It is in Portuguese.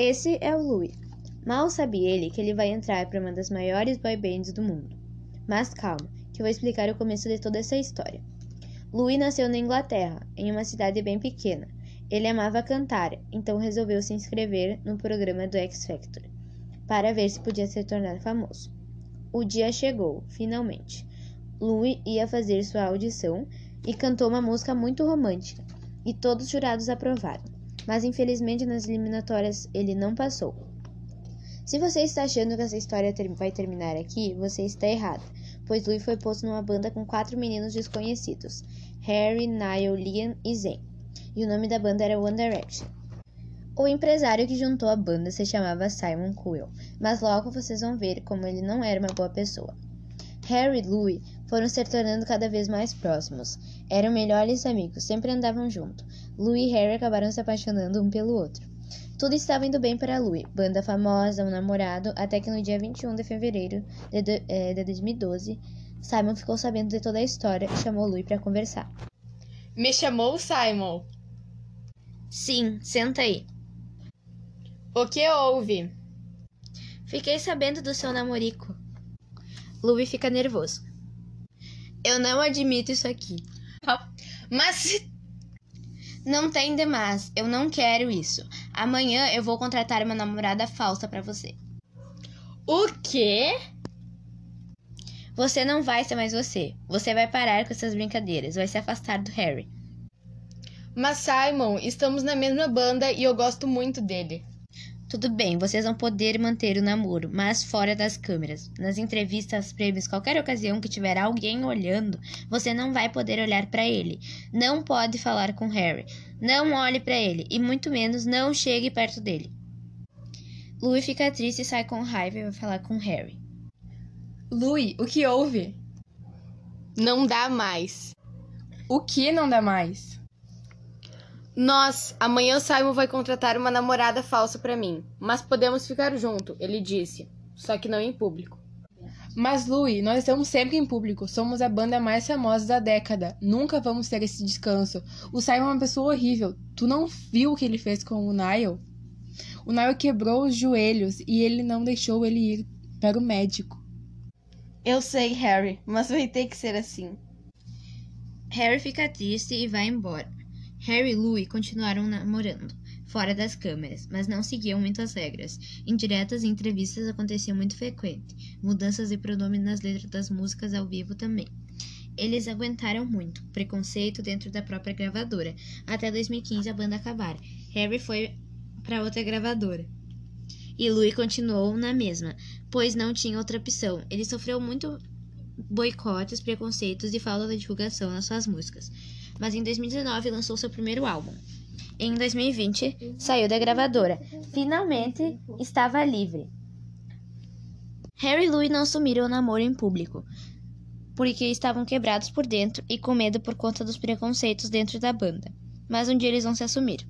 Esse é o Louis. Mal sabe ele que ele vai entrar para uma das maiores boy bands do mundo. Mas calma, que eu vou explicar o começo de toda essa história. Louis nasceu na Inglaterra, em uma cidade bem pequena. Ele amava cantar, então resolveu se inscrever no programa do X Factor para ver se podia se tornar famoso. O dia chegou, finalmente. Louis ia fazer sua audição e cantou uma música muito romântica, e todos os jurados aprovaram. Mas infelizmente nas eliminatórias ele não passou. Se você está achando que essa história vai terminar aqui, você está errado, pois Louis foi posto numa banda com quatro meninos desconhecidos: Harry, Niall, Liam e Zayn. E o nome da banda era One Direction. O empresário que juntou a banda se chamava Simon Cowell, mas logo vocês vão ver como ele não era uma boa pessoa. Harry e Louis foram se tornando cada vez mais próximos. Eram melhores amigos, sempre andavam juntos. Louis e Harry acabaram se apaixonando um pelo outro. Tudo estava indo bem para Louis, banda famosa, um namorado, até que no dia 21 de fevereiro de, de, eh, de 2012, Simon ficou sabendo de toda a história e chamou Louis para conversar. Me chamou Simon. Sim, senta aí. O que houve? Fiquei sabendo do seu namorico. Louis fica nervoso. Eu não admito isso aqui. Mas Não tem demais, eu não quero isso. Amanhã eu vou contratar uma namorada falsa pra você. o quê? Você não vai ser mais você. Você vai parar com essas brincadeiras, vai se afastar do Harry. Mas Simon, estamos na mesma banda e eu gosto muito dele. Tudo bem, vocês vão poder manter o namoro, mas fora das câmeras. Nas entrevistas, prêmios, qualquer ocasião que tiver alguém olhando, você não vai poder olhar pra ele. Não pode falar com Harry. Não olhe pra ele e muito menos não chegue perto dele. Louis fica triste e sai com raiva e vai falar com Harry. Louis, o que houve? Não dá mais. O que não dá mais? Nós, amanhã Simon vai contratar uma namorada falsa pra mim, mas podemos ficar junto, ele disse, só que não em público. Mas, Louis, nós estamos sempre em público. Somos a banda mais famosa da década. Nunca vamos ter esse descanso. O Simon é uma pessoa horrível. Tu não viu o que ele fez com o Niall? O Niall quebrou os joelhos e ele não deixou ele ir para o médico. Eu sei, Harry, mas vai ter que ser assim. Harry fica triste e vai embora. Harry e Louis continuaram namorando, fora das câmeras, mas não seguiam muitas regras. Indiretas e entrevistas aconteciam muito frequente, mudanças de pronome nas letras das músicas ao vivo também. Eles aguentaram muito preconceito dentro da própria gravadora, até 2015 a banda acabar. Harry foi para outra gravadora. E Louis continuou na mesma, pois não tinha outra opção. Ele sofreu muito boicotes, preconceitos e falta de divulgação nas suas músicas mas em 2019 lançou seu primeiro álbum. Em 2020, saiu da gravadora. Finalmente estava livre. Harry e Louis não assumiram o namoro em público, porque estavam quebrados por dentro e com medo por conta dos preconceitos dentro da banda. Mas um dia eles vão se assumir.